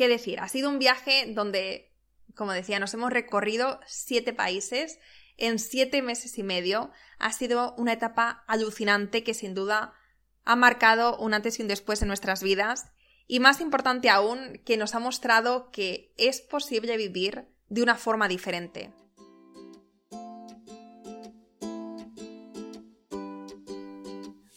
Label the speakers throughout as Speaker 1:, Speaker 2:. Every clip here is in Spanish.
Speaker 1: ¿Qué decir? Ha sido un viaje donde, como decía, nos hemos recorrido siete países en siete meses y medio. Ha sido una etapa alucinante que sin duda ha marcado un antes y un después en nuestras vidas y más importante aún, que nos ha mostrado que es posible vivir de una forma diferente.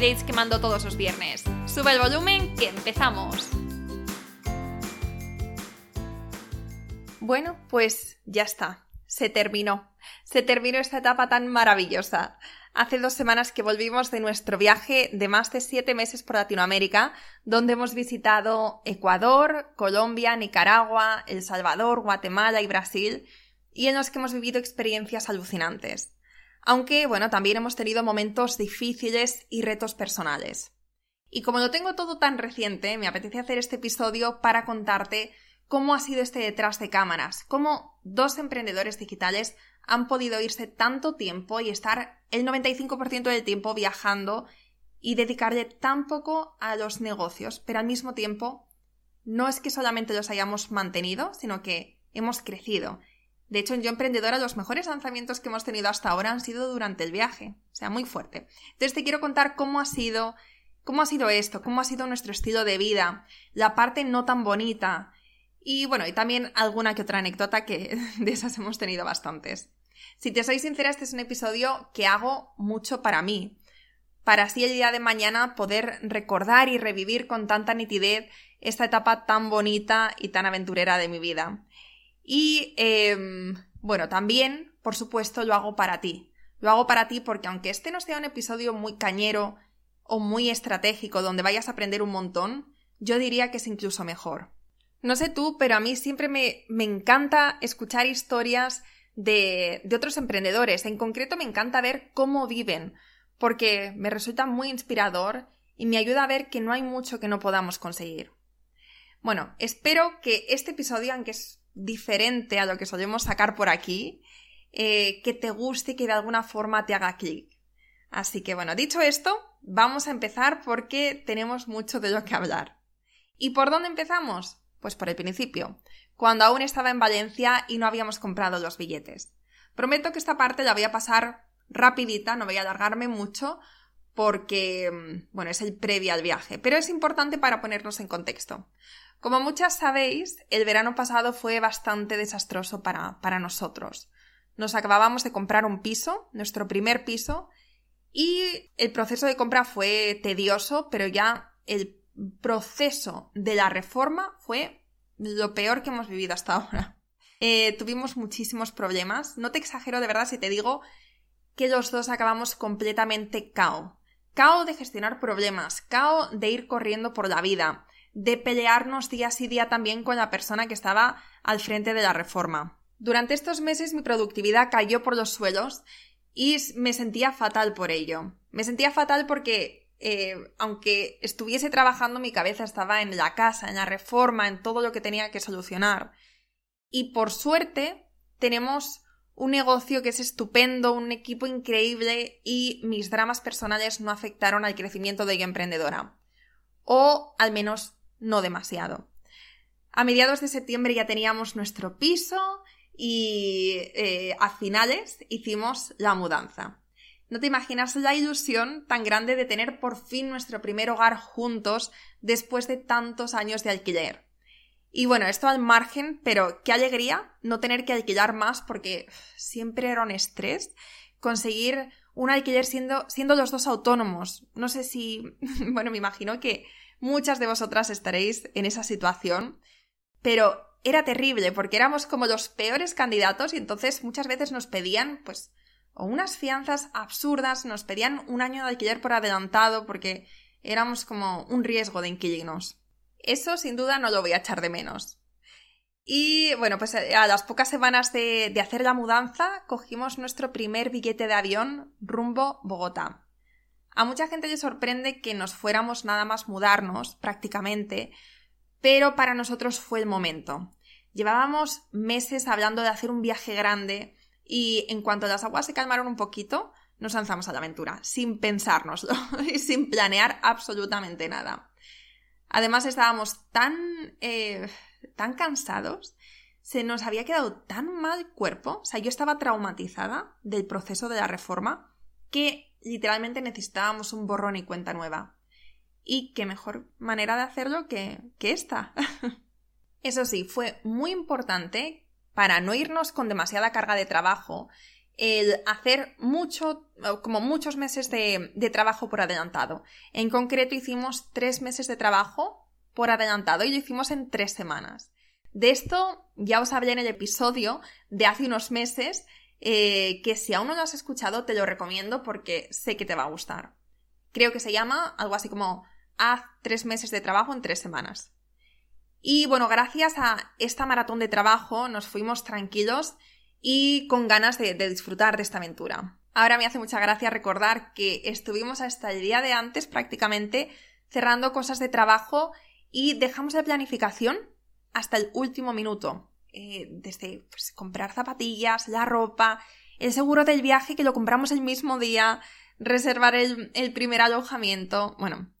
Speaker 1: que mando todos los viernes. Sube el volumen que empezamos. Bueno, pues ya está. Se terminó. Se terminó esta etapa tan maravillosa. Hace dos semanas que volvimos de nuestro viaje de más de siete meses por Latinoamérica, donde hemos visitado Ecuador, Colombia, Nicaragua, El Salvador, Guatemala y Brasil, y en los que hemos vivido experiencias alucinantes. Aunque, bueno, también hemos tenido momentos difíciles y retos personales. Y como lo tengo todo tan reciente, me apetece hacer este episodio para contarte cómo ha sido este detrás de cámaras, cómo dos emprendedores digitales han podido irse tanto tiempo y estar el 95% del tiempo viajando y dedicarle tan poco a los negocios, pero al mismo tiempo no es que solamente los hayamos mantenido, sino que hemos crecido de hecho, en Yo Emprendedora los mejores lanzamientos que hemos tenido hasta ahora han sido durante el viaje, o sea, muy fuerte. Entonces te quiero contar cómo ha sido, cómo ha sido esto, cómo ha sido nuestro estilo de vida, la parte no tan bonita y bueno, y también alguna que otra anécdota que de esas hemos tenido bastantes. Si te soy sincera, este es un episodio que hago mucho para mí, para así el día de mañana poder recordar y revivir con tanta nitidez esta etapa tan bonita y tan aventurera de mi vida. Y em, bueno, también, por supuesto, lo hago para ti. Lo hago para ti porque aunque este no sea un episodio muy cañero o muy estratégico donde vayas a aprender un montón, yo diría que es incluso mejor. No sé tú, pero a mí siempre me, me encanta escuchar historias de, de otros emprendedores. En concreto me encanta ver cómo viven, porque me resulta muy inspirador y me ayuda a ver que no hay mucho que no podamos conseguir. Bueno, espero que este episodio, aunque es diferente a lo que solemos sacar por aquí, eh, que te guste y que de alguna forma te haga clic. Así que bueno, dicho esto, vamos a empezar porque tenemos mucho de lo que hablar. ¿Y por dónde empezamos? Pues por el principio, cuando aún estaba en Valencia y no habíamos comprado los billetes. Prometo que esta parte la voy a pasar rapidita, no voy a alargarme mucho porque, mm, bueno, es el previo al viaje, pero es importante para ponernos en contexto. Como muchas sabéis, el verano pasado fue bastante desastroso para, para nosotros. Nos acabábamos de comprar un piso, nuestro primer piso, y el proceso de compra fue tedioso, pero ya el proceso de la reforma fue lo peor que hemos vivido hasta ahora. Eh, tuvimos muchísimos problemas. No te exagero de verdad si te digo que los dos acabamos completamente cao. Cao de gestionar problemas, cao de ir corriendo por la vida, de pelearnos día sí día también con la persona que estaba al frente de la reforma. Durante estos meses mi productividad cayó por los suelos y me sentía fatal por ello. Me sentía fatal porque, eh, aunque estuviese trabajando, mi cabeza estaba en la casa, en la reforma, en todo lo que tenía que solucionar. Y por suerte, tenemos un negocio que es estupendo, un equipo increíble y mis dramas personales no afectaron al crecimiento de Yo Emprendedora. O al menos no demasiado. A mediados de septiembre ya teníamos nuestro piso y eh, a finales hicimos la mudanza. No te imaginas la ilusión tan grande de tener por fin nuestro primer hogar juntos después de tantos años de alquiler. Y bueno, esto al margen, pero qué alegría no tener que alquilar más porque siempre era un estrés conseguir un alquiler siendo, siendo los dos autónomos. No sé si, bueno, me imagino que Muchas de vosotras estaréis en esa situación, pero era terrible porque éramos como los peores candidatos y entonces muchas veces nos pedían, pues, o unas fianzas absurdas, nos pedían un año de alquiler por adelantado porque éramos como un riesgo de inquilinos. Eso sin duda no lo voy a echar de menos. Y bueno, pues eh, a las pocas semanas de, de, hacer la mudanza, cogimos nuestro primer billete de avión rumbo Bogotá. A mucha gente le sorprende que nos fuéramos nada más mudarnos, prácticamente, pero para nosotros fue el momento. Llevábamos meses hablando de hacer un viaje grande y en cuanto las aguas se calmaron un poquito, nos lanzamos a la aventura, sin pensárnoslo y sin planear absolutamente nada. Además estábamos tan, eh, tan cansados, se nos había quedado tan mal cuerpo, o sea, yo estaba traumatizada del proceso de la reforma, que literalmente necesitábamos un borrón y cuenta nueva. Y qué mejor manera de hacerlo que, que esta. Eso sí, fue muy importante para no irnos con demasiada carga de trabajo el hacer mucho, como muchos meses de, de, trabajo por adelantado. En concreto hicimos tres meses de trabajo por adelantado y lo hicimos en tres semanas. De esto ya os hablé en el episodio de hace unos meses, eh, que si aún no lo has escuchado te lo recomiendo porque sé que te va a gustar. Creo que se llama algo así como haz tres meses de trabajo en tres semanas. Y bueno, gracias a esta maratón de trabajo nos fuimos tranquilos y con ganas de, disfrutar de esta aventura. Ahora me hace mucha gracia recordar que estuvimos hasta el día de antes prácticamente cerrando cosas de trabajo y dejamos la planificación hasta el último minuto. Eh, desde pues, comprar zapatillas, la ropa, el seguro del viaje que lo compramos el mismo día, reservar el, primer alojamiento. Bueno,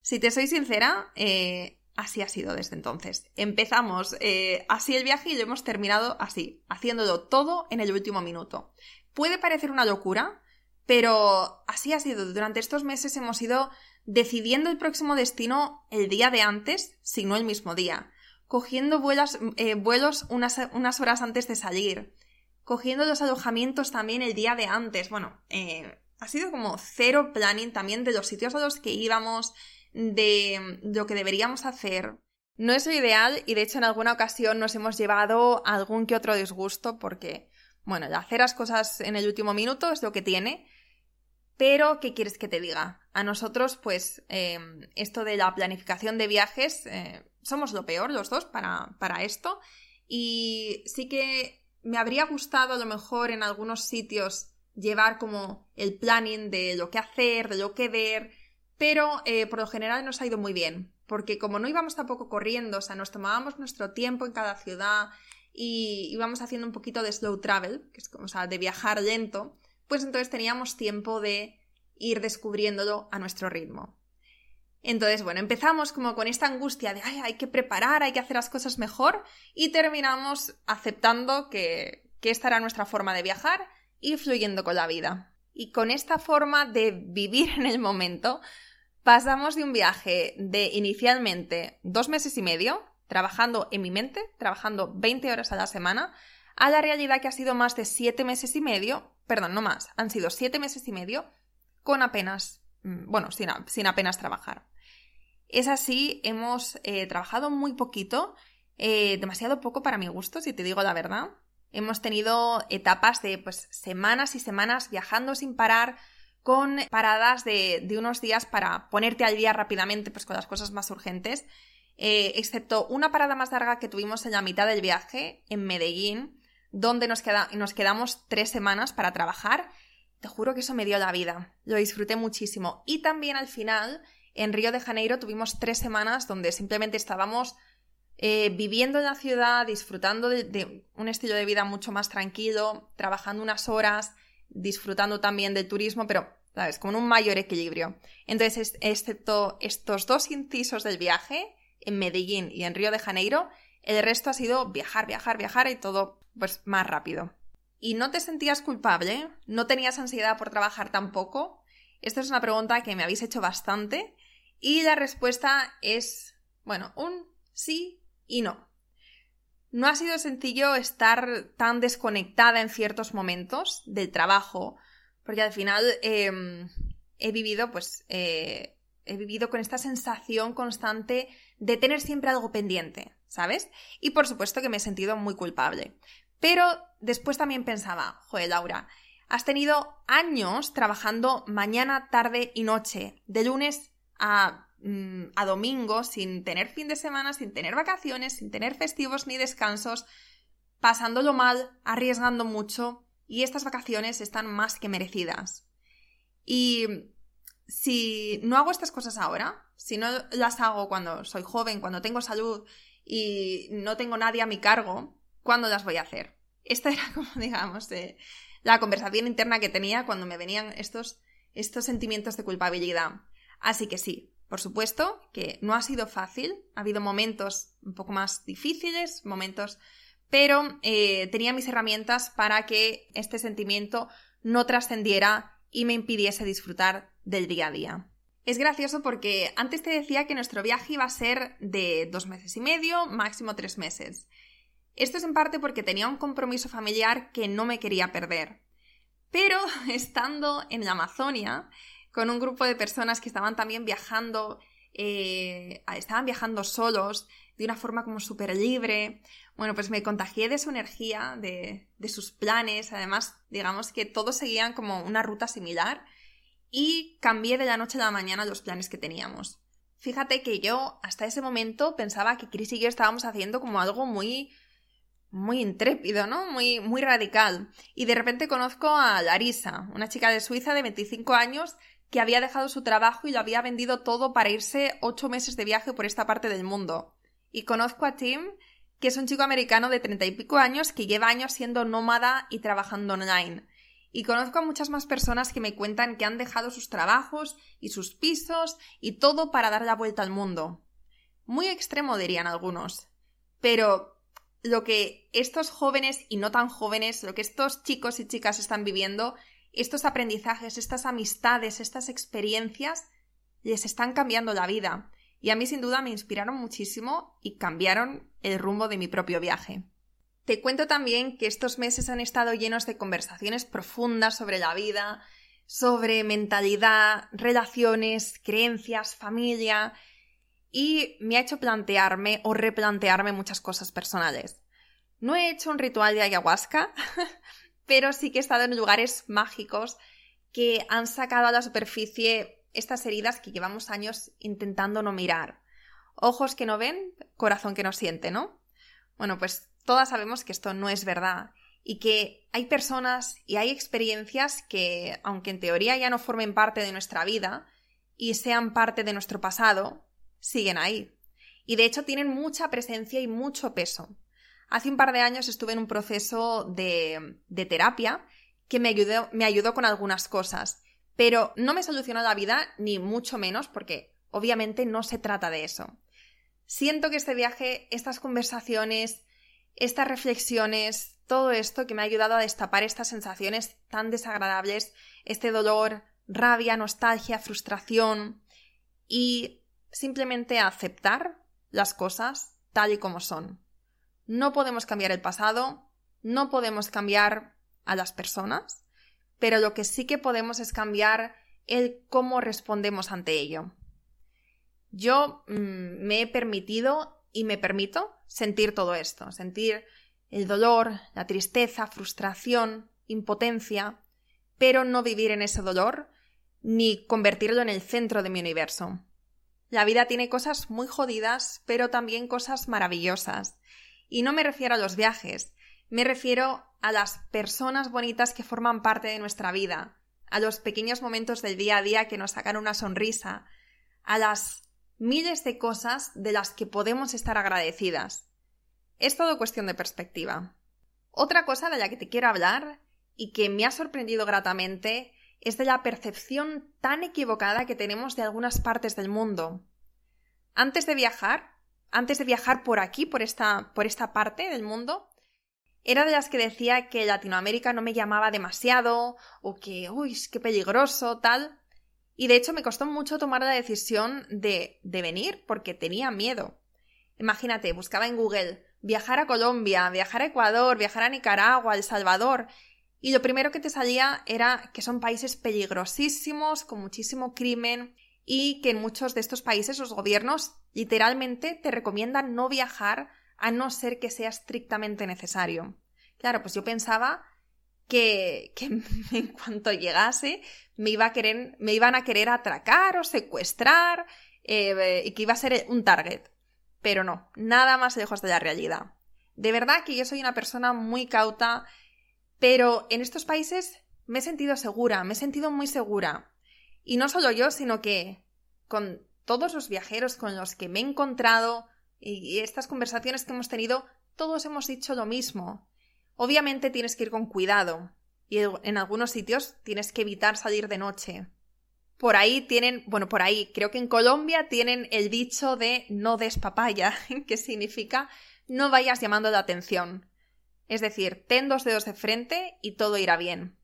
Speaker 1: si te soy sincera, eh, así ha sido desde entonces. Empezamos eh, así el viaje y lo hemos terminado así, haciéndolo todo en el último minuto. Puede parecer una locura, pero así ha sido. Durante estos meses hemos ido decidiendo el próximo destino el día de antes, si no el mismo día, cogiendo eh, vuelos unas, unas, horas antes de salir, cogiendo los alojamientos también el día de antes. Bueno, ha sido como cero planning también de los sitios a los que íbamos, de lo que deberíamos hacer. No es lo ideal y de hecho en alguna ocasión nos hemos llevado algún que otro disgusto porque, bueno, hacer las cosas en el último minuto es lo que tiene, pero ¿qué quieres que te diga? A nosotros, pues, em, esto de la planificación de viajes, eh, somos lo peor los dos para, para esto y sí que me habría gustado a lo mejor en algunos sitios llevar como el planning de lo que hacer, de lo que ver, pero eh, por lo general nos ha ido muy bien, porque como no íbamos tampoco corriendo, o sea, nos tomábamos nuestro tiempo en cada ciudad y íbamos haciendo un poquito de slow travel, que es como, o sea, de viajar lento, pues entonces teníamos tiempo de ir descubriéndolo a nuestro ritmo. Entonces, bueno, empezamos como con esta angustia de, ay, hay que preparar, hay que hacer las cosas mejor y terminamos aceptando que, que esta era nuestra forma de viajar y fluyendo con la vida. Y con esta forma de vivir en el momento, pasamos de un viaje de inicialmente dos meses y medio, trabajando en mi mente, trabajando 20 horas a la semana, a la realidad que ha sido más de siete meses y medio, perdón, no más, han sido siete meses y medio con apenas, mm, bueno, sin, apenas trabajar. Es así, hemos eh, trabajado muy poquito, eh, demasiado poco para mi gusto, si te digo la verdad. Hemos tenido etapas de pues semanas y semanas viajando sin parar, con paradas de, unos días para ponerte al día rápidamente pues, con las cosas más urgentes, eh, excepto una parada más larga que tuvimos en la mitad del viaje, en Medellín, donde nos, quedamos tres semanas para trabajar. Te juro que eso me dio la vida, lo disfruté muchísimo. Y también al final, en Río de Janeiro, tuvimos tres semanas donde simplemente estábamos eh, viviendo en la ciudad, disfrutando de, un estilo de vida mucho más tranquilo, trabajando unas horas, disfrutando también del turismo, pero ¿sabes? Con un mayor equilibrio. Entonces, excepto estos dos incisos del viaje, en Medellín y en Río de Janeiro, el resto ha sido viajar, viajar, viajar y todo pues más rápido. ¿Y no te sentías culpable? ¿No tenías ansiedad por trabajar tampoco? Esta es una pregunta que me habéis hecho bastante y la respuesta es, bueno, un sí y no. No ha sido sencillo estar tan desconectada en ciertos momentos del trabajo porque al final em, he vivido, pues, eh, he vivido con esta sensación constante de tener siempre algo pendiente, ¿sabes? Y por supuesto que me he sentido muy culpable. Pero después también pensaba, joder, Laura, has tenido años trabajando mañana, tarde y noche, de lunes a, mm, a domingo, sin tener fin de semana, sin tener vacaciones, sin tener festivos ni descansos, pasándolo mal, arriesgando mucho, y estas vacaciones están más que merecidas. Y si no hago estas cosas ahora, si no las hago cuando soy joven, cuando tengo salud y no tengo nadie a mi cargo, ¿cuándo las voy a hacer? Esta era como, digamos, la conversación interna que tenía cuando me venían estos, estos sentimientos de culpabilidad. Así que sí, por supuesto que no ha sido fácil, ha habido momentos un poco más difíciles, momentos, pero eh, tenía mis herramientas para que este sentimiento no trascendiera y me impidiese disfrutar del día a día. Es gracioso porque antes te decía que nuestro viaje iba a ser de dos meses y medio, máximo tres meses. Esto es en parte porque tenía un compromiso familiar que no me quería perder. Pero estando en la Amazonia, con un grupo de personas que estaban también viajando, eh, estaban viajando solos, de una forma como súper libre. Bueno, pues me contagié de su energía, de, de sus planes. Además, digamos que todos seguían como una ruta similar y cambié de la noche a la mañana los planes que teníamos. Fíjate que yo hasta ese momento pensaba que Chris y yo estábamos haciendo como algo muy muy intrépido, ¿no? Muy, muy radical. Y de repente conozco a Larisa, una chica de Suiza de 25 años que había dejado su trabajo y lo había vendido todo para irse ocho meses de viaje por esta parte del mundo. Y conozco a Tim, que es un chico americano de treinta y pico años que lleva años siendo nómada y trabajando online. Y conozco a muchas más personas que me cuentan que han dejado sus trabajos y sus pisos y todo para dar la vuelta al mundo. Muy extremo dirían algunos. Pero lo que estos jóvenes y no tan jóvenes, lo que estos chicos y chicas están viviendo, estos aprendizajes, estas amistades, estas experiencias, les están cambiando la vida. Y a mí sin duda me inspiraron muchísimo y cambiaron el rumbo de mi propio viaje. Te cuento también que estos meses han estado llenos de conversaciones profundas sobre la vida, sobre mentalidad, relaciones, creencias, familia, y me ha hecho plantearme o replantearme muchas cosas personales. No he hecho un ritual de ayahuasca, pero sí que he estado en lugares mágicos que han sacado a la superficie estas heridas que llevamos años intentando no mirar. Ojos que no ven, corazón que no siente, ¿no? Bueno, pues todas sabemos que esto no es verdad y que hay personas y hay experiencias que, aunque en teoría ya no formen parte de nuestra vida y sean parte de nuestro pasado, siguen ahí. Y de hecho tienen mucha presencia y mucho peso. Hace un par de años estuve en un proceso de, de terapia que me ayudó, me ayudó con algunas cosas, pero no me solucionó la vida, ni mucho menos, porque obviamente no se trata de eso. Siento que este viaje, estas conversaciones, estas reflexiones, todo esto que me ha ayudado a destapar estas sensaciones tan desagradables, este dolor, rabia, nostalgia, frustración y simplemente aceptar las cosas tal y como son. No podemos cambiar el pasado, no podemos cambiar a las personas, pero lo que sí que podemos es cambiar el cómo respondemos ante ello. Yo mm, me he permitido y me permito sentir todo esto, sentir el dolor, la tristeza, frustración, impotencia, pero no vivir en ese dolor ni convertirlo en el centro de mi universo. La vida tiene cosas muy jodidas, pero también cosas maravillosas. Y no me refiero a los viajes, me refiero a las personas bonitas que forman parte de nuestra vida, a los pequeños momentos del día a día que nos sacan una sonrisa, a las miles de cosas de las que podemos estar agradecidas. Es todo cuestión de perspectiva. Otra cosa de la que te quiero hablar y que me ha sorprendido gratamente es de la percepción tan equivocada que tenemos de algunas partes del mundo. Antes de viajar, antes de viajar por aquí, por esta, por esta parte del mundo, era de las que decía que Latinoamérica no me llamaba demasiado, o que, uy, qué peligroso, tal. Y de hecho me costó mucho tomar la decisión de, de venir porque tenía miedo. Imagínate, buscaba en Google viajar a Colombia, viajar a Ecuador, viajar a Nicaragua, El Salvador, y lo primero que te salía era que son países peligrosísimos, con muchísimo crimen, y que en muchos de estos países los gobiernos literalmente te recomiendan no viajar a no ser que sea estrictamente necesario. Claro, pues yo pensaba que, en cuanto llegase me, iba a querer, me iban a querer atracar o secuestrar eh, y que iba a ser un target. Pero no, nada más lejos de la realidad. De verdad que yo soy una persona muy cauta, pero en estos países me he sentido segura, me he sentido muy segura. Y no solo yo, sino que con todos los viajeros con los que me he encontrado y estas conversaciones que hemos tenido, todos hemos dicho lo mismo. Obviamente tienes que ir con cuidado y en algunos sitios tienes que evitar salir de noche. Por ahí tienen, bueno, por ahí creo que en Colombia tienen el dicho de no des papaya, que significa no vayas llamando la atención. Es decir, ten dos dedos de frente y todo irá bien.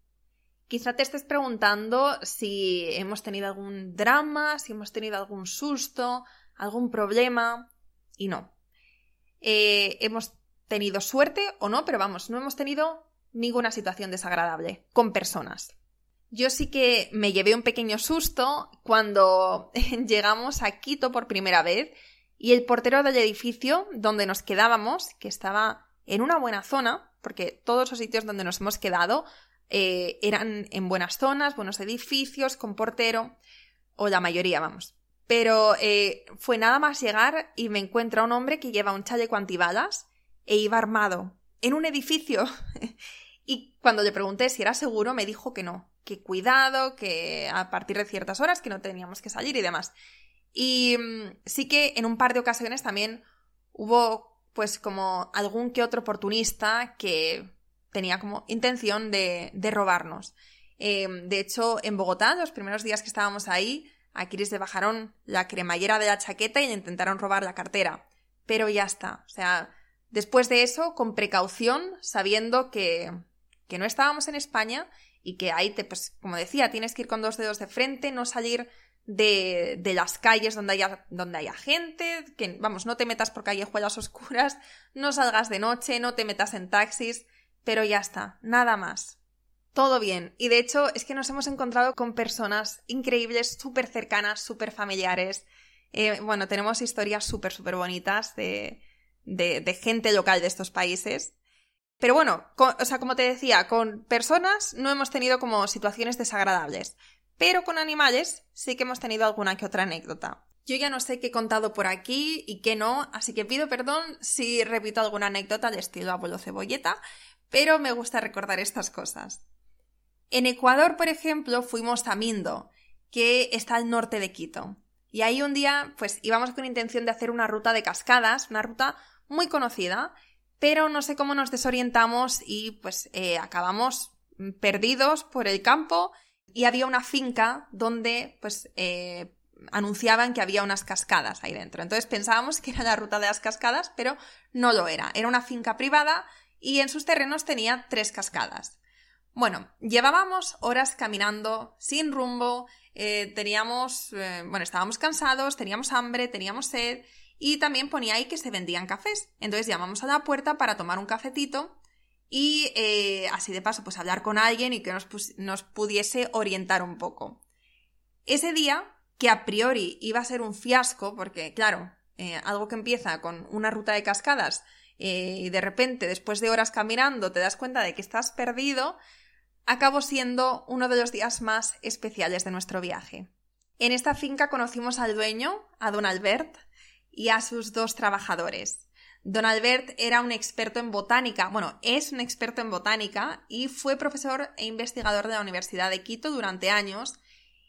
Speaker 1: Quizá te estés preguntando si hemos tenido algún drama, si hemos tenido algún susto, algún problema. Y no. Eh, hemos tenido suerte o no, pero vamos, no hemos tenido ninguna situación desagradable con personas. Yo sí que me llevé un pequeño susto cuando llegamos a Quito por primera vez y el portero del edificio donde nos quedábamos, que estaba en una buena zona, porque todos los sitios donde nos hemos quedado eh, eran en buenas zonas, buenos edificios, con portero, o la mayoría, vamos. Pero eh, fue nada más llegar y me encuentra un hombre que lleva un chaleco antibalas e iba armado en un edificio. y cuando le pregunté si era seguro, me dijo que no, que cuidado, que a partir de ciertas horas que no teníamos que salir y demás. Y mm, sí que en un par de ocasiones también hubo pues como algún que otro oportunista que tenía como intención de, robarnos. Em, de hecho, en Bogotá, los primeros días que estábamos ahí, a Kiris le bajaron la cremallera de la chaqueta y le intentaron robar la cartera. Pero ya está. O sea, después de eso, con precaución, sabiendo que, que no estábamos en España y que ahí, te, pues, como decía, tienes que ir con dos dedos de frente, no salir de, de, las calles donde haya, donde haya gente, que, vamos, no te metas por callejuelas oscuras, no salgas de noche, no te metas en taxis, pero ya está, nada más. Todo bien. Y de hecho es que nos hemos encontrado con personas increíbles, súper cercanas, súper familiares. Eh, bueno, tenemos historias súper, súper bonitas de, de, gente local de estos países. Pero bueno, o sea, como te decía, con personas no hemos tenido como situaciones desagradables. Pero con animales sí que hemos tenido alguna que otra anécdota. Yo ya no sé qué he contado por aquí y qué no, así que pido perdón si repito alguna anécdota de estilo abuelo cebolleta, pero me gusta recordar estas cosas. En Ecuador, por ejemplo, fuimos a Mindo, que está al norte de Quito. Y ahí un día, pues íbamos con intención de hacer una ruta de cascadas, una ruta muy conocida, pero no sé cómo nos desorientamos y pues eh, acabamos perdidos por el campo y había una finca donde pues eh, anunciaban que había unas cascadas ahí dentro. Entonces pensábamos que era la ruta de las cascadas, pero no lo era. Era una finca privada y en sus terrenos tenía tres cascadas. Bueno, llevábamos horas caminando sin rumbo, eh, teníamos, eh, bueno, estábamos cansados, teníamos hambre, teníamos sed y también ponía ahí que se vendían cafés. Entonces llamamos a la puerta para tomar un cafetito y eh, así de paso pues hablar con alguien y que nos, nos pudiese orientar un poco. Ese día, que a priori iba a ser un fiasco, porque claro, algo que empieza con una ruta de cascadas eh, y de repente, después de horas caminando, te das cuenta de que estás perdido, acabó siendo uno de los días más especiales de nuestro viaje. En esta finca conocimos al dueño, a don Albert, y a sus dos trabajadores. Don Albert era un experto en botánica, bueno, es un experto en botánica y fue profesor e investigador de la Universidad de Quito durante años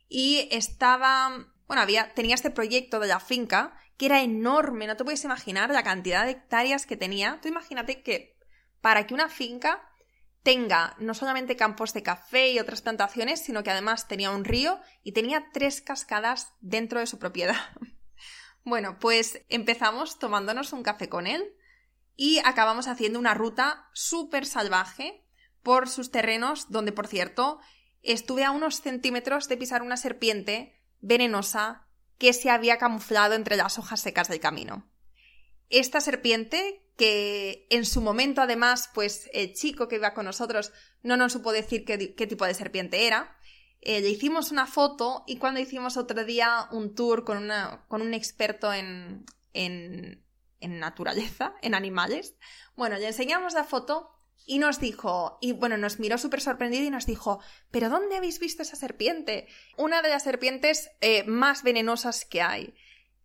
Speaker 1: y estaba, bueno, había, tenía este proyecto de la finca que era enorme, no te puedes imaginar la cantidad de hectáreas que tenía. Tú imagínate que para que una finca tenga no solamente campos de café y otras plantaciones, sino que además tenía un río y tenía tres cascadas dentro de su propiedad. bueno, pues empezamos tomándonos un café con él y acabamos haciendo una ruta súper salvaje por sus terrenos, donde, por cierto, estuve a unos centímetros de pisar una serpiente venenosa que se había camuflado entre las hojas secas del camino. Esta serpiente, que en su momento además, pues el chico que iba con nosotros no nos supo decir qué, tipo de serpiente era, eh, le hicimos una foto y cuando hicimos otro día un tour con, una, con un experto en, en, en naturaleza, en animales. Bueno, le enseñamos la foto y nos dijo, y bueno, nos miró súper sorprendido y nos dijo, ¿pero dónde habéis visto esa serpiente? Una de las serpientes eh, más venenosas que hay.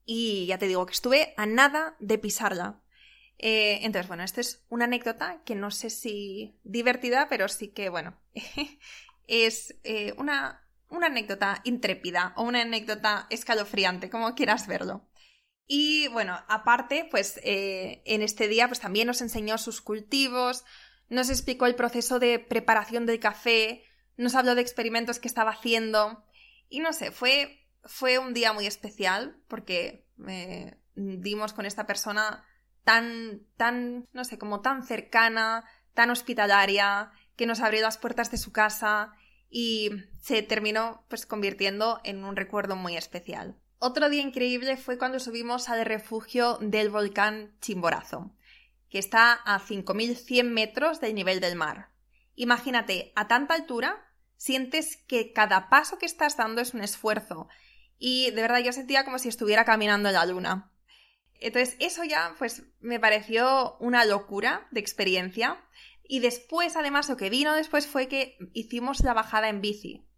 Speaker 1: Y ya te digo que estuve a nada de pisarla. Eh, entonces, bueno, esta es una anécdota que no sé si divertida, pero sí que, bueno, es eh, una, una anécdota intrépida o una anécdota escalofriante, como quieras verlo. Y bueno, aparte, pues en este día pues también nos enseñó sus cultivos, nos explicó el proceso de preparación del café, nos habló de experimentos que estaba haciendo y no sé, fue, fue un día muy especial porque eh, dimos con esta persona tan, tan, no sé, como tan cercana, tan hospitalaria, que nos abrió las puertas de su casa y se terminó pues convirtiendo en un recuerdo muy especial. Otro día increíble fue cuando subimos al refugio del volcán Chimborazo que está a 5.100 metros del nivel del mar. Imagínate, a tanta altura, sientes que cada paso que estás dando es un esfuerzo. Y de verdad yo sentía como si estuviera caminando en la luna. Entonces eso ya pues me pareció una locura de experiencia. Y después, además, lo que vino después fue que hicimos la bajada en bici.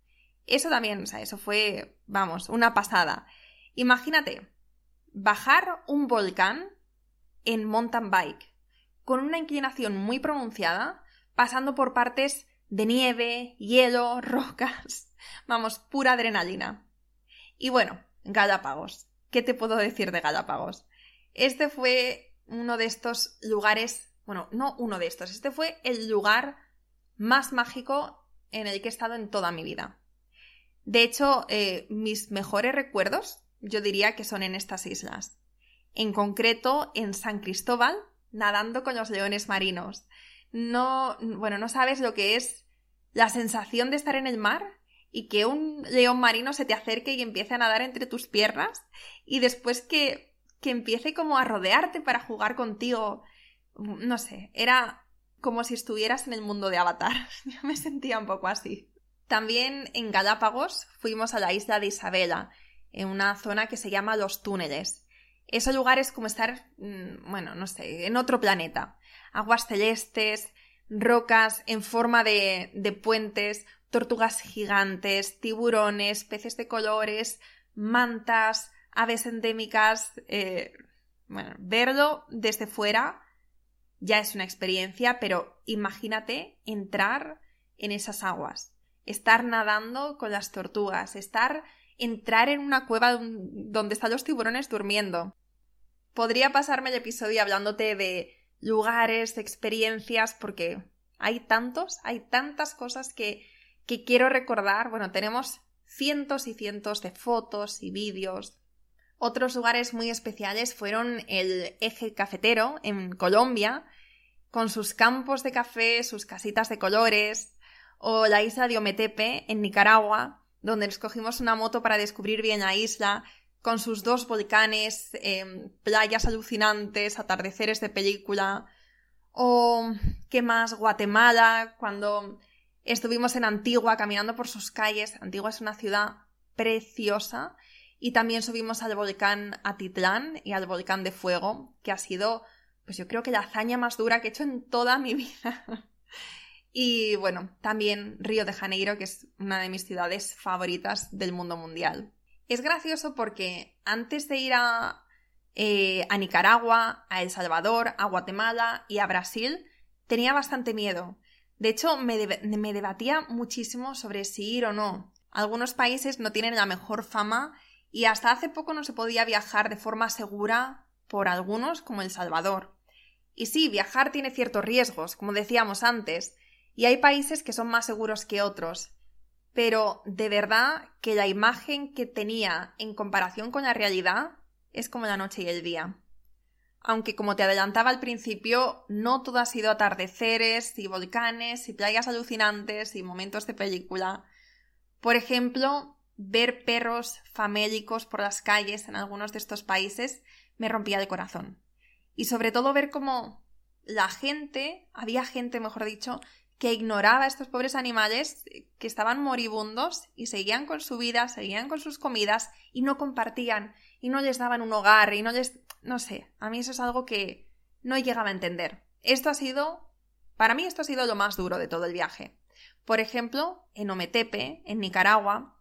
Speaker 1: Eso también, o sea, eso fue, vamos, una pasada. Imagínate, bajar un volcán en mountain bike con una inclinación muy pronunciada, pasando por partes de nieve, hielo, rocas. Vamos, pura adrenalina. Y bueno, Galápagos. ¿Qué te puedo decir de Galápagos? Este fue uno de estos lugares, bueno, no uno de estos, este fue el lugar más mágico en el que he estado en toda mi vida. De hecho, eh, mis mejores recuerdos yo diría que son en estas islas. En concreto, en San Cristóbal, nadando con los leones marinos. No, bueno, no sabes lo que es la sensación de estar en el mar y que un león marino se te acerque y empiece a nadar entre tus piernas y después que, que empiece como a rodearte para jugar contigo. No sé, era como si estuvieras en el mundo de Avatar. Yo me sentía un poco así. También en Galápagos fuimos a la isla de Isabela, en una zona que se llama Los Túneles. Ese lugar es como estar, mm, bueno, no sé, en otro planeta. Aguas celestes, rocas en forma de, de puentes, tortugas gigantes, tiburones, peces de colores, mantas, aves endémicas. Eh, bueno, verlo desde fuera ya es una experiencia, pero imagínate entrar en esas aguas, estar nadando con las tortugas, estar entrar en una cueva donde están los tiburones durmiendo. Podría pasarme el episodio hablándote de lugares, experiencias, porque hay tantos, hay tantas cosas que, que quiero recordar. Bueno, tenemos cientos y cientos de fotos y vídeos. Otros lugares muy especiales fueron el eje cafetero en Colombia, con sus campos de café, sus casitas de colores, o la isla de Ometepe en Nicaragua, donde escogimos una moto para descubrir bien la isla, con sus dos volcanes, em, playas alucinantes, atardeceres de película. O, ¿qué más? Guatemala, cuando estuvimos en Antigua caminando por sus calles. Antigua es una ciudad preciosa. Y también subimos al volcán Atitlán y al volcán de fuego, que ha sido, pues yo creo que la hazaña más dura que he hecho en toda mi vida. y bueno, también Río de Janeiro, que es una de mis ciudades favoritas del mundo mundial. Es gracioso porque antes de ir a, eh, a Nicaragua, a El Salvador, a Guatemala y a Brasil, tenía bastante miedo. De hecho, me, me debatía muchísimo sobre si ir o no. Algunos países no tienen la mejor fama y hasta hace poco no se podía viajar de forma segura por algunos como El Salvador. Y sí, viajar tiene ciertos riesgos, como decíamos antes, y hay países que son más seguros que otros, pero de verdad que la imagen que tenía en comparación con la realidad es como la noche y el día. Aunque como te adelantaba al principio, no todo ha sido atardeceres y volcanes y playas alucinantes y momentos de película. Por ejemplo, ver perros famélicos por las calles en algunos de estos países me rompía el corazón. Y sobre todo ver cómo la gente, había gente, mejor dicho, que ignoraba a estos pobres animales que estaban moribundos y seguían con su vida, seguían con sus comidas y no compartían y no les daban un hogar y no les... no sé, a mí eso es algo que no llegaba a entender. Esto ha sido, para mí esto ha sido lo más duro de todo el viaje. Por ejemplo, en Ometepe, en Nicaragua,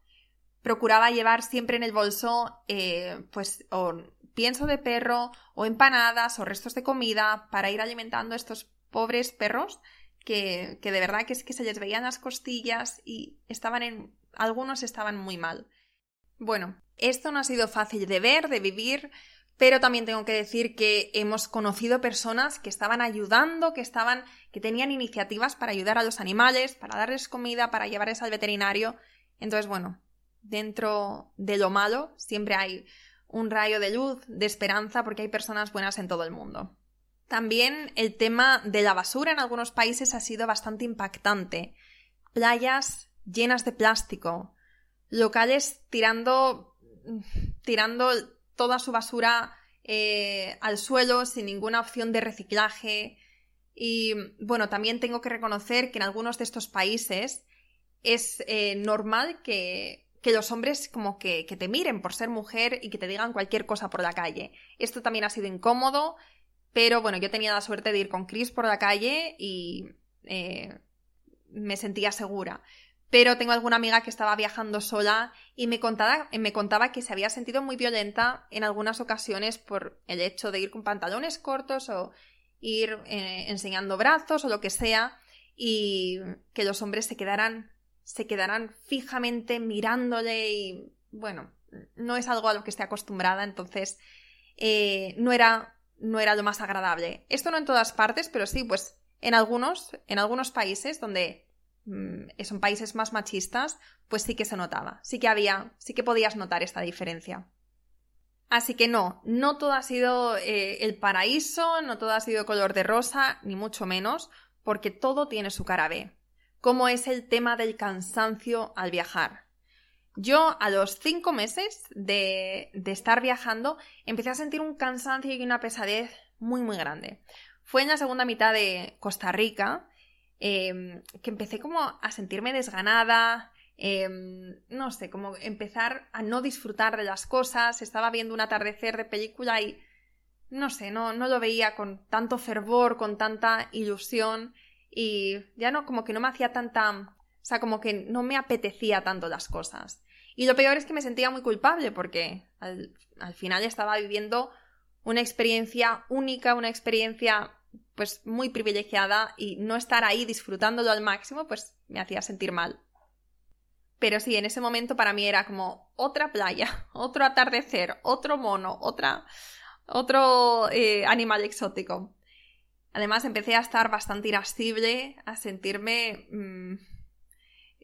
Speaker 1: procuraba llevar siempre en el bolso, eh, pues, o pienso de perro, o empanadas, o restos de comida, para ir alimentando a estos pobres perros que, que de verdad que es que se les veían las costillas y estaban en. algunos estaban muy mal. Bueno, esto no ha sido fácil de ver, de vivir, pero también tengo que decir que hemos conocido personas que estaban ayudando, que estaban, que tenían iniciativas para ayudar a los animales, para darles comida, para llevarles al veterinario. Entonces, bueno, dentro de lo malo siempre hay un rayo de luz, de esperanza, porque hay personas buenas en todo el mundo. También el tema de la basura en algunos países ha sido bastante impactante. Playas llenas de plástico, locales tirando, tirando toda su basura eh, al suelo sin ninguna opción de reciclaje. Y bueno, también tengo que reconocer que en algunos de estos países es eh, normal que, que, los hombres como que, te miren por ser mujer y que te digan cualquier cosa por la calle. Esto también ha sido incómodo pero bueno, yo tenía la suerte de ir con Chris por la calle y eh, me sentía segura. Pero tengo alguna amiga que estaba viajando sola y me contaba, me contaba que se había sentido muy violenta en algunas ocasiones por el hecho de ir con pantalones cortos o ir eh, enseñando brazos o lo que sea y que los hombres se quedaran se quedaran fijamente mirándole y bueno, no es algo a lo que esté acostumbrada, entonces eh, no era no era lo más agradable. Esto no en todas partes, pero sí, pues en algunos, en algunos países donde mm, son países más machistas, pues sí que se notaba, sí que había, sí que podías notar esta diferencia. Así que no, no todo ha sido eh, el paraíso, no todo ha sido color de rosa, ni mucho menos, porque todo tiene su cara B, como es el tema del cansancio al viajar. Yo a los cinco meses de, estar viajando empecé a sentir un cansancio y una pesadez muy muy grande. Fue en la segunda mitad de Costa Rica em, que empecé como a sentirme desganada, em, no sé, como empezar a no disfrutar de las cosas, estaba viendo un atardecer de película y no sé, no, no lo veía con tanto fervor, con tanta ilusión y ya no, como que no me hacía tanta o sea, como que no me apetecía tanto las cosas. Y lo peor es que me sentía muy culpable porque al, final estaba viviendo una experiencia única, una experiencia pues muy privilegiada y no estar ahí disfrutándolo al máximo pues me hacía sentir mal. Pero sí, en ese momento para mí era como otra playa, otro atardecer, otro mono, otra, otro eh, animal exótico. Además empecé a estar bastante irascible, a sentirme... Mm,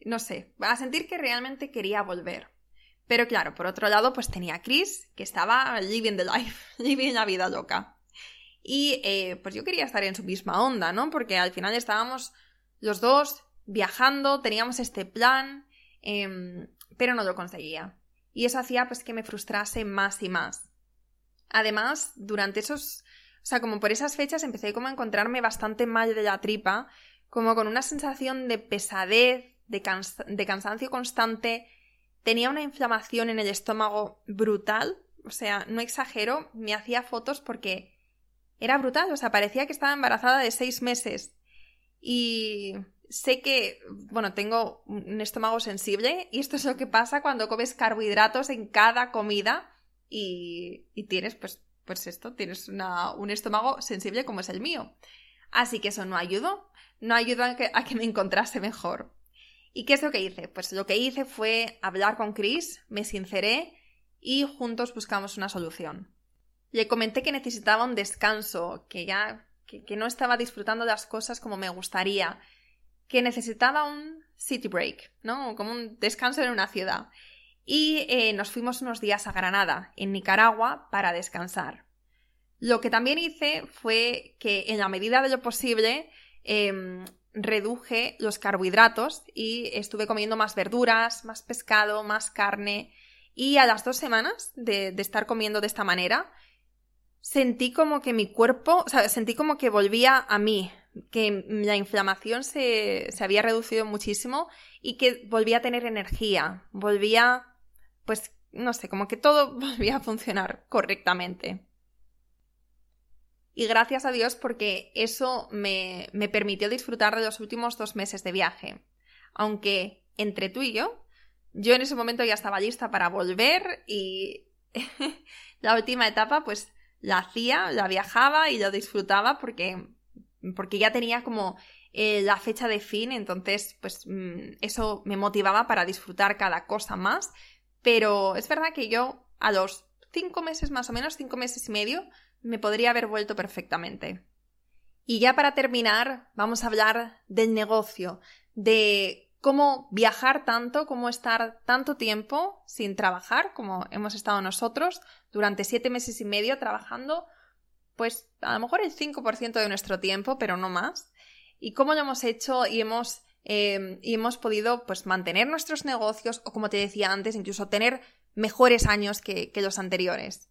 Speaker 1: no sé, a sentir que realmente quería volver. Pero claro, por otro lado, pues tenía a Chris, que estaba living the life, living la vida loca. Y eh, pues yo quería estar en su misma onda, ¿no? Porque al final estábamos los dos viajando, teníamos este plan, em, pero no lo conseguía. Y eso hacía pues que me frustrase más y más. Además, durante esos, sea, como por esas fechas empecé como a encontrarme bastante mal de la tripa, como con una sensación de pesadez, de, cansancio constante, tenía una inflamación en el estómago brutal, o sea, no exagero, me hacía fotos porque era brutal, o sea, parecía que estaba embarazada de seis meses. Y sé que, bueno, tengo un estómago sensible y esto es lo que pasa cuando comes carbohidratos en cada comida y, tienes, pues, pues esto, tienes un estómago sensible como es el mío. Así que eso no ayudó, no ayudó a que me encontrase mejor. ¿Y qué es lo que hice? Pues lo que hice fue hablar con Chris, me sinceré y juntos buscamos una solución. Le comenté que necesitaba un descanso, que ya que, no estaba disfrutando las cosas como me gustaría, que necesitaba un city break, ¿no? Como un descanso en una ciudad. Y eh, nos fuimos unos días a Granada, en Nicaragua, para descansar. Lo que también hice fue que, en la medida de lo posible, em, reduje los carbohidratos y estuve comiendo más verduras, más pescado, más carne. Y a las dos semanas de, estar comiendo de esta manera, sentí como que mi cuerpo, o sea, sentí como que volvía a mí, que la inflamación se, se había reducido muchísimo y que volvía a tener energía, volvía, pues, no sé, como que todo volvía a funcionar correctamente. y gracias a Dios porque eso me, me permitió disfrutar de los últimos dos meses de viaje. Aunque entre tú y yo, yo en ese momento ya estaba lista para volver y la última etapa pues la hacía, la viajaba y lo disfrutaba porque, porque ya tenía como eh, la fecha de fin, entonces pues mm, eso me motivaba para disfrutar cada cosa más. Pero es verdad que yo a los cinco meses más o menos, cinco meses y medio, me podría haber vuelto perfectamente. Y ya para terminar, vamos a hablar del negocio, de cómo viajar tanto, cómo estar tanto tiempo sin trabajar, como hemos estado nosotros, durante siete meses y medio trabajando, pues a lo mejor el 5% de nuestro tiempo, pero no más, y cómo lo hemos hecho y hemos, eh, y hemos podido pues mantener nuestros negocios o como te decía antes, incluso tener mejores años que, los anteriores.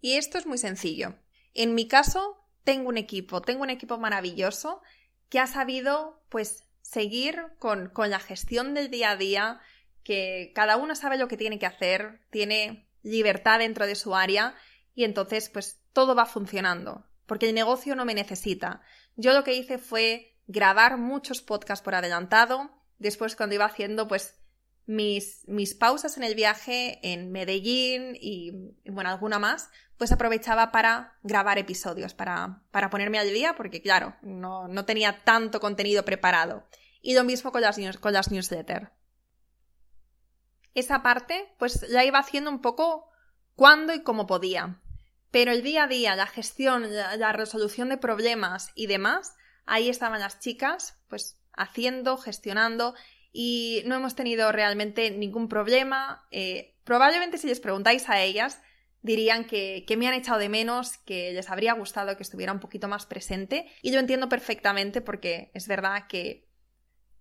Speaker 1: Y esto es muy sencillo. En mi caso, tengo un equipo, tengo un equipo maravilloso que ha sabido, pues, seguir con, con, la gestión del día a día, que cada uno sabe lo que tiene que hacer, tiene libertad dentro de su área y entonces, pues, todo va funcionando, porque el negocio no me necesita. Yo lo que hice fue grabar muchos podcasts por adelantado, después cuando iba haciendo, pues, mis, mis pausas en el viaje en Medellín y, bueno, alguna más, pues aprovechaba para grabar episodios, para, para ponerme al día, porque claro, no, no, tenía tanto contenido preparado. Y lo mismo con las, con las newsletters. Esa parte, pues la iba haciendo un poco cuando y como podía. Pero el día a día, la gestión, la resolución de problemas y demás, ahí estaban las chicas, pues haciendo, gestionando y no hemos tenido realmente ningún problema. Eh, probablemente si les preguntáis a ellas, dirían que, me han echado de menos, que les habría gustado que estuviera un poquito más presente. Y yo entiendo perfectamente porque es verdad que,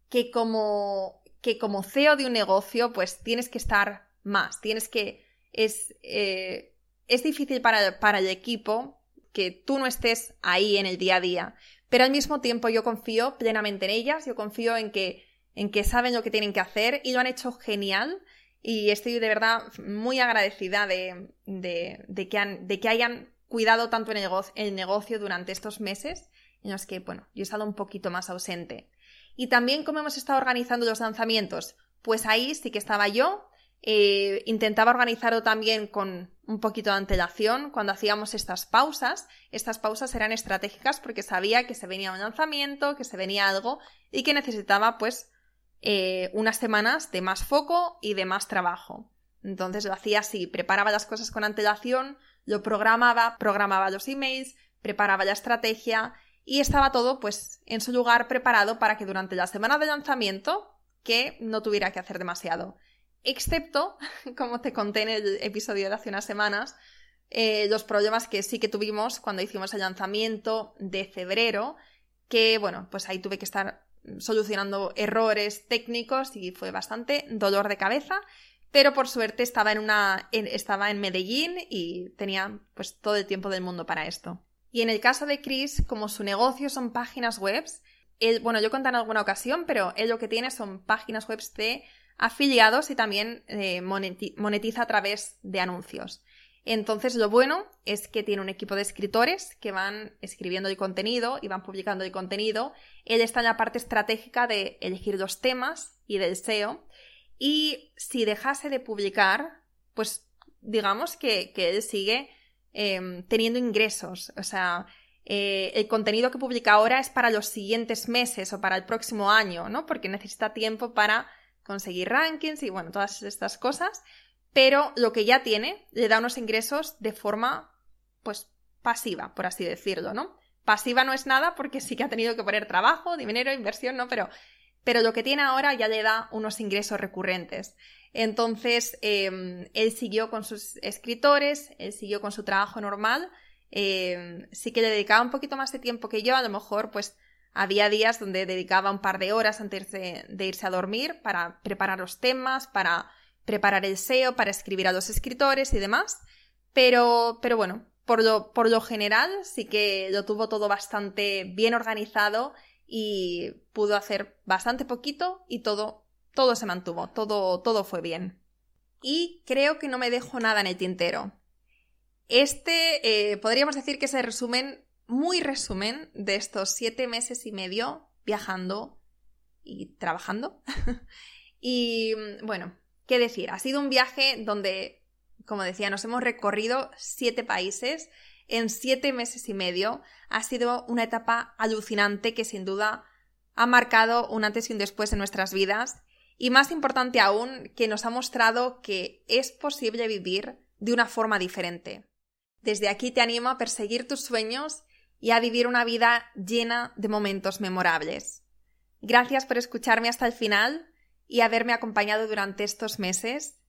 Speaker 1: que, como, que como CEO de un negocio, pues tienes que estar más, tienes que... Es, eh, es difícil para, para el equipo que tú no estés ahí en el día a día, pero al mismo tiempo yo confío plenamente en ellas, yo confío en que en que saben lo que tienen que hacer y lo han hecho genial. Y estoy de verdad muy agradecida de, de, que, han, de que, hayan cuidado tanto el negocio, el negocio durante estos meses en los que, bueno, yo he estado un poquito más ausente. Y también cómo hemos estado organizando los lanzamientos. Pues ahí sí que estaba yo. Eh, intentaba organizarlo también con un poquito de antelación cuando hacíamos estas pausas. Estas pausas eran estratégicas porque sabía que se venía un lanzamiento, que se venía algo y que necesitaba pues eh, unas semanas de más foco y de más trabajo. Entonces lo hacía así, preparaba las cosas con antelación, lo programaba, programaba los emails, preparaba la estrategia y estaba todo pues en su lugar preparado para que durante la semana de lanzamiento que no tuviera que hacer demasiado. Excepto, como te conté en el episodio de hace unas semanas, eh, los problemas que sí que tuvimos cuando hicimos el lanzamiento de febrero, que bueno, pues ahí tuve que estar solucionando errores técnicos y fue bastante dolor de cabeza, pero por suerte estaba en una estaba en Medellín y tenía pues todo el tiempo del mundo para esto. Y en el caso de Chris, como su negocio son páginas web, bueno, yo conté en alguna ocasión, pero él lo que tiene son páginas web de afiliados y también eh, monetiza a través de anuncios. Entonces, lo bueno es que tiene un equipo de escritores que van escribiendo el contenido y van publicando el contenido. Él está en la parte estratégica de elegir los temas y del SEO. Y si dejase de publicar, pues digamos que, él sigue em, teniendo ingresos. O sea, eh, el contenido que publica ahora es para los siguientes meses o para el próximo año, ¿no? Porque necesita tiempo para conseguir rankings y bueno, todas estas cosas pero lo que ya tiene le da unos ingresos de forma, pues, pasiva, por así decirlo, ¿no? Pasiva no es nada porque sí que ha tenido que poner trabajo, dinero, inversión, ¿no? Pero, pero lo que tiene ahora ya le da unos ingresos recurrentes. Entonces, em, él siguió con sus escritores, él siguió con su trabajo normal, em, sí que le dedicaba un poquito más de tiempo que yo, a lo mejor, pues, había días donde dedicaba un par de horas antes de irse a dormir para preparar los temas, para preparar el SEO, para escribir a los escritores y demás. Pero, pero bueno, por lo, por lo general sí que lo tuvo todo bastante bien organizado y pudo hacer bastante poquito y todo, todo se mantuvo, todo, todo fue bien. Y creo que no me dejo nada en el tintero. Este, eh, podríamos decir que es el resumen muy resumen de estos siete meses y medio viajando y trabajando. y bueno, qué decir, ha sido un viaje donde, como decía, nos hemos recorrido siete países en siete meses y medio. Ha sido una etapa alucinante que sin duda ha marcado un antes y un después en nuestras vidas y más importante aún, que nos ha mostrado que es posible vivir de una forma diferente. Desde aquí te animo a perseguir tus sueños y a vivir una vida llena de momentos memorables. Gracias por escucharme hasta el final y haberme acompañado durante estos meses.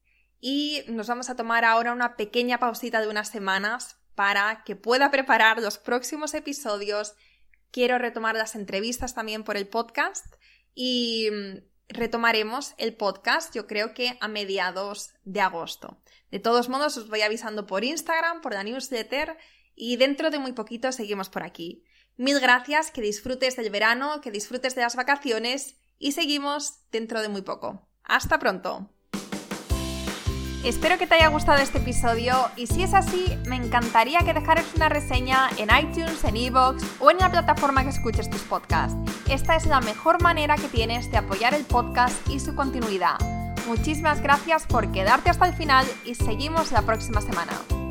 Speaker 1: Y nos vamos a tomar ahora una pequeña pausita de unas semanas para que pueda preparar los próximos episodios. Quiero retomar las entrevistas también por el podcast y mm, retomaremos el podcast yo creo que a mediados de agosto. De todos modos os voy avisando por Instagram, por la newsletter y dentro de muy poquito seguimos por aquí. Mil gracias, que disfrutes del verano, que disfrutes de las vacaciones y seguimos dentro de muy poco. Hasta pronto. Espero que te haya gustado este episodio y si es así, me encantaría que dejaras una reseña en iTunes, en Evox o en la plataforma que escuches tus podcasts. Esta es la mejor manera que tienes de apoyar el podcast y su continuidad. Muchísimas gracias por quedarte hasta el final y seguimos la próxima semana.